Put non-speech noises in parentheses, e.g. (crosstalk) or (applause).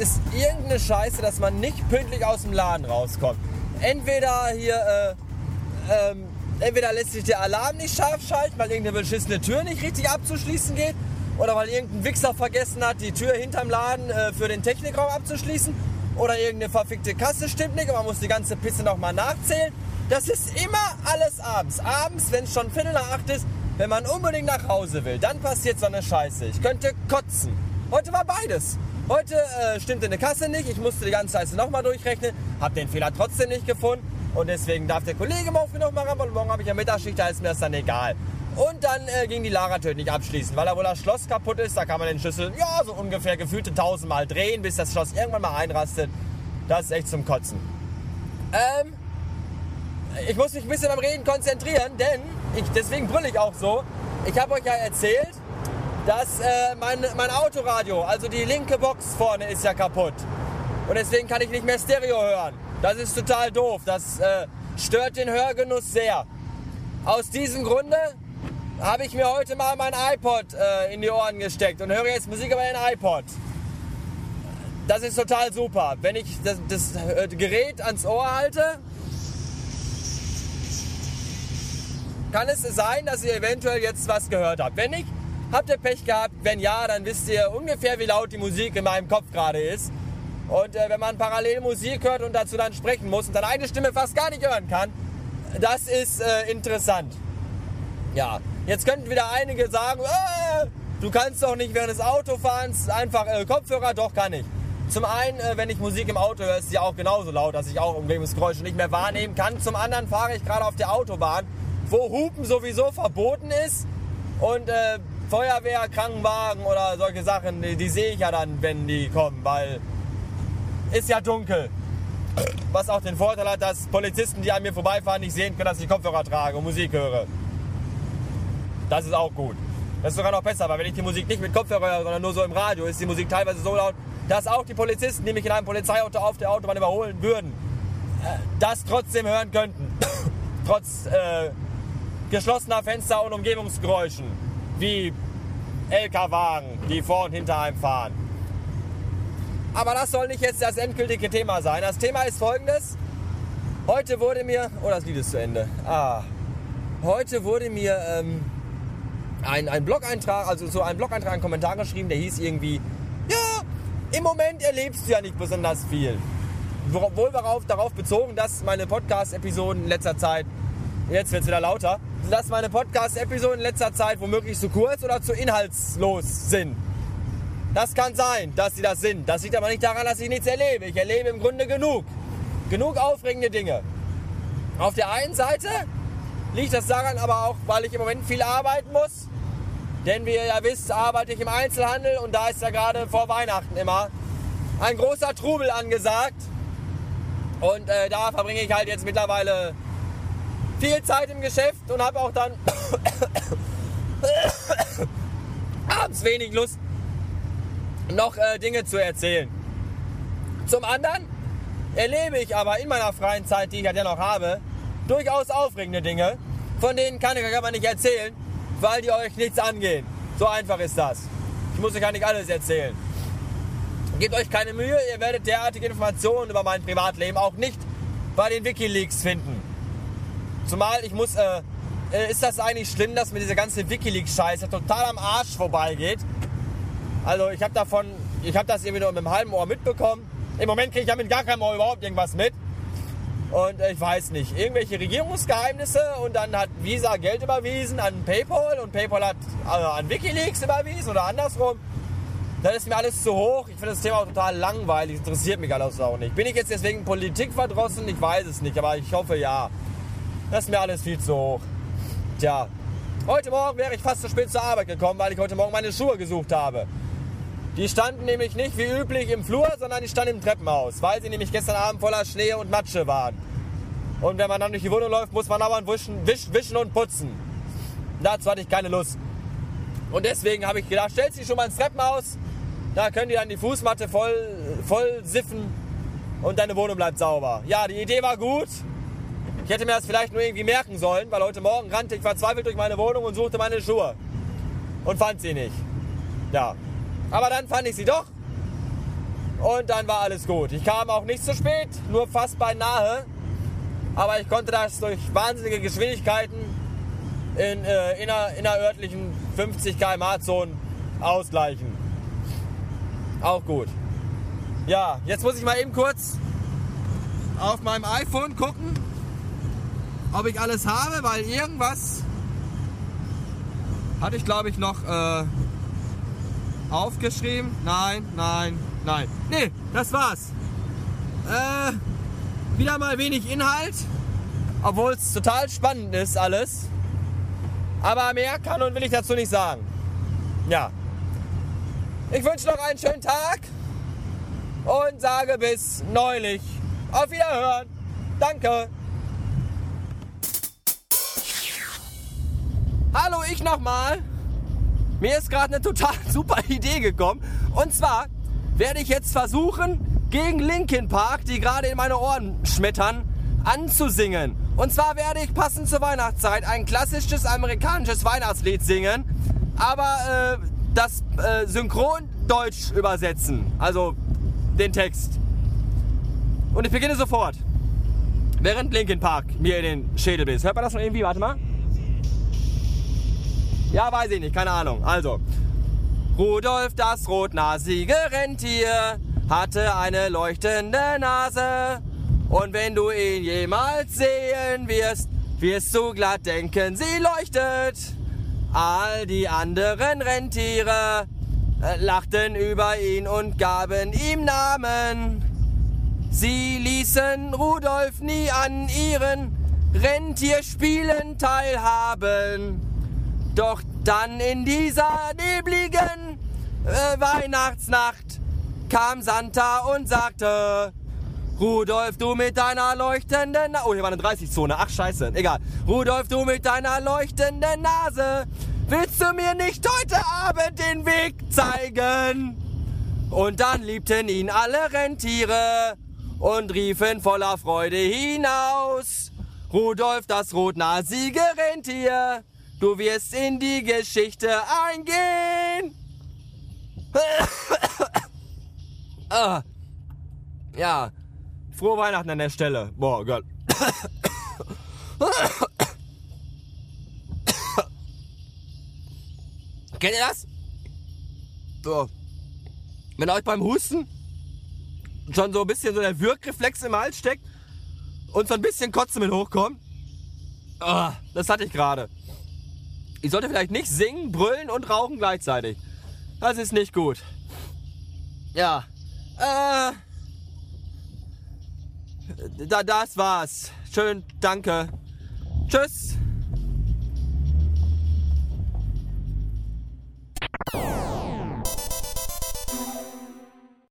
ist irgendeine Scheiße, dass man nicht pünktlich aus dem Laden rauskommt. Entweder hier, äh, ähm, entweder lässt sich der Alarm nicht scharf schalten, weil irgendeine beschissene Tür nicht richtig abzuschließen geht. Oder weil irgendein Wichser vergessen hat, die Tür hinterm Laden äh, für den Technikraum abzuschließen. Oder irgendeine verfickte Kasse stimmt nicht und man muss die ganze Pisse nochmal nachzählen. Das ist immer alles abends. Abends, wenn es schon Viertel nach acht ist, wenn man unbedingt nach Hause will, dann passiert so eine Scheiße. Ich könnte kotzen. Heute war beides. Heute äh, stimmte eine Kasse nicht, ich musste die ganze Scheiße nochmal durchrechnen, habe den Fehler trotzdem nicht gefunden und deswegen darf der Kollege morgen noch mal ran und morgen habe ich ja Mittagsschicht, da ist mir das dann egal. Und dann äh, ging die Lagertür nicht abschließen, weil da wohl das Schloss kaputt ist. Da kann man den Schlüssel, ja, so ungefähr gefühlte tausendmal drehen, bis das Schloss irgendwann mal einrastet. Das ist echt zum Kotzen. Ähm, ich muss mich ein bisschen beim Reden konzentrieren, denn ich, deswegen brülle ich auch so. Ich habe euch ja erzählt, dass äh, mein, mein Autoradio, also die linke Box vorne, ist ja kaputt. Und deswegen kann ich nicht mehr Stereo hören. Das ist total doof. Das äh, stört den Hörgenuss sehr. Aus diesem Grunde habe ich mir heute mal mein iPod äh, in die Ohren gesteckt und höre jetzt Musik über den iPod. Das ist total super. Wenn ich das, das äh, Gerät ans Ohr halte, kann es sein, dass ihr eventuell jetzt was gehört habt. Wenn nicht, habt ihr Pech gehabt. Wenn ja, dann wisst ihr ungefähr, wie laut die Musik in meinem Kopf gerade ist. Und äh, wenn man parallel Musik hört und dazu dann sprechen muss und dann eine Stimme fast gar nicht hören kann, das ist äh, interessant. Ja, Jetzt könnten wieder einige sagen, äh, du kannst doch nicht während des Autofahrens einfach äh, Kopfhörer, doch kann ich. Zum einen, äh, wenn ich Musik im Auto höre, ist sie auch genauso laut, dass ich auch Umgebungsgeräusche nicht mehr wahrnehmen kann. Zum anderen fahre ich gerade auf der Autobahn, wo Hupen sowieso verboten ist und äh, Feuerwehr, Krankenwagen oder solche Sachen, die, die sehe ich ja dann, wenn die kommen, weil ist ja dunkel. Was auch den Vorteil hat, dass Polizisten, die an mir vorbeifahren, nicht sehen können, dass ich Kopfhörer trage und Musik höre. Das ist auch gut. Das ist sogar noch besser, weil wenn ich die Musik nicht mit Kopfhörer höre, sondern nur so im Radio, ist die Musik teilweise so laut, dass auch die Polizisten, die mich in einem Polizeiauto auf der Autobahn überholen würden, das trotzdem hören könnten. (coughs) Trotz äh, geschlossener Fenster und Umgebungsgeräuschen, wie LKW-Wagen, die vor und hinter einem fahren. Aber das soll nicht jetzt das endgültige Thema sein. Das Thema ist folgendes. Heute wurde mir, oh, das Lied ist zu Ende. Ah, heute wurde mir ähm, ein, ein Blog-Eintrag, also so ein Blog-Eintrag, ein Kommentar geschrieben, der hieß irgendwie, ja, im Moment erlebst du ja nicht besonders viel. Wohl darauf, darauf bezogen, dass meine Podcast-Episoden in letzter Zeit, jetzt wird es wieder lauter, dass meine Podcast-Episoden in letzter Zeit womöglich zu kurz oder zu inhaltslos sind. Das kann sein, dass sie das sind. Das liegt aber nicht daran, dass ich nichts erlebe. Ich erlebe im Grunde genug. Genug aufregende Dinge. Auf der einen Seite liegt das daran aber auch, weil ich im Moment viel arbeiten muss. Denn wie ihr ja wisst, arbeite ich im Einzelhandel und da ist ja gerade vor Weihnachten immer ein großer Trubel angesagt. Und äh, da verbringe ich halt jetzt mittlerweile viel Zeit im Geschäft und habe auch dann abends wenig Lust, noch äh, Dinge zu erzählen. Zum anderen erlebe ich aber in meiner freien Zeit, die ich ja dennoch habe, durchaus aufregende Dinge, von denen kann ich euch aber nicht erzählen, weil die euch nichts angehen. So einfach ist das. Ich muss euch gar nicht alles erzählen. Gebt euch keine Mühe, ihr werdet derartige Informationen über mein Privatleben auch nicht bei den Wikileaks finden. Zumal ich muss, äh, äh ist das eigentlich schlimm, dass mir diese ganze Wikileaks-Scheiße total am Arsch vorbeigeht? Also ich habe davon, ich habe das irgendwie nur mit einem halben Ohr mitbekommen. Im Moment kriege ich ja mit gar keinem Ohr überhaupt irgendwas mit. Und äh, ich weiß nicht, irgendwelche Regierungsgeheimnisse und dann hat Visa Geld überwiesen an PayPal und PayPal hat also an Wikileaks überwiesen oder andersrum. Das ist mir alles zu hoch. Ich finde das Thema auch total langweilig. Interessiert mich alles auch nicht. Bin ich jetzt deswegen Politik verdrossen? Ich weiß es nicht, aber ich hoffe ja. Das ist mir alles viel zu hoch. Tja, heute Morgen wäre ich fast zu spät zur Arbeit gekommen, weil ich heute Morgen meine Schuhe gesucht habe. Die standen nämlich nicht wie üblich im Flur, sondern die standen im Treppenhaus, weil sie nämlich gestern Abend voller Schnee und Matsche waren. Und wenn man dann durch die Wohnung läuft, muss man aber wischen, wischen, wischen und putzen. Dazu hatte ich keine Lust. Und deswegen habe ich gedacht, stellt sie schon mal ins Treppenhaus, da können die dann die Fußmatte voll, voll siffen und deine Wohnung bleibt sauber. Ja, die Idee war gut. Ich hätte mir das vielleicht nur irgendwie merken sollen, weil heute Morgen rannte ich verzweifelt durch meine Wohnung und suchte meine Schuhe. Und fand sie nicht. Ja, aber dann fand ich sie doch. Und dann war alles gut. Ich kam auch nicht zu spät, nur fast beinahe. Aber ich konnte das durch wahnsinnige Geschwindigkeiten in äh, inner, innerörtlichen 50 km/h-Zonen ausgleichen. Auch gut. Ja, jetzt muss ich mal eben kurz auf meinem iPhone gucken, ob ich alles habe, weil irgendwas hatte ich glaube ich noch äh, aufgeschrieben. Nein, nein, nein. Nee, das war's. Äh, wieder mal wenig Inhalt, obwohl es total spannend ist alles. Aber mehr kann und will ich dazu nicht sagen. Ja. Ich wünsche noch einen schönen Tag und sage bis neulich. Auf Wiederhören. Danke. Hallo, ich nochmal. Mir ist gerade eine total (laughs) super Idee gekommen. Und zwar werde ich jetzt versuchen, gegen Linkin Park, die gerade in meine Ohren schmettern, anzusingen. Und zwar werde ich passend zur Weihnachtszeit ein klassisches amerikanisches Weihnachtslied singen, aber äh, das äh, synchron Deutsch übersetzen. Also den Text. Und ich beginne sofort. Während Linkin Park mir in den Schädel bist. Hört man das noch irgendwie? Warte mal. Ja, weiß ich nicht, keine Ahnung. Also. Rudolf, das rotnasige Rentier, hatte eine leuchtende Nase. Und wenn du ihn jemals sehen wirst, wirst du glatt denken, sie leuchtet. All die anderen Rentiere äh, lachten über ihn und gaben ihm Namen. Sie ließen Rudolf nie an ihren Rentierspielen teilhaben. Doch dann in dieser nebligen äh, Weihnachtsnacht kam Santa und sagte, Rudolf, du mit deiner leuchtenden... Na oh, hier war eine 30-Zone. Ach, scheiße. Egal. Rudolf, du mit deiner leuchtenden Nase. Willst du mir nicht heute Abend den Weg zeigen? Und dann liebten ihn alle Rentiere und riefen voller Freude hinaus. Rudolf, das rotnasige Rentier, du wirst in die Geschichte eingehen. (coughs) ah. Ja, frohe Weihnachten an der Stelle. Boah, Gott. (coughs) Kennt ihr das? So. Wenn euch beim Husten schon so ein bisschen so der Wirkreflex im Hals steckt und so ein bisschen Kotze mit hochkommt. Oh, das hatte ich gerade. Ich sollte vielleicht nicht singen, brüllen und rauchen gleichzeitig. Das ist nicht gut. Ja. Äh. Da, das war's. Schön, danke. Tschüss.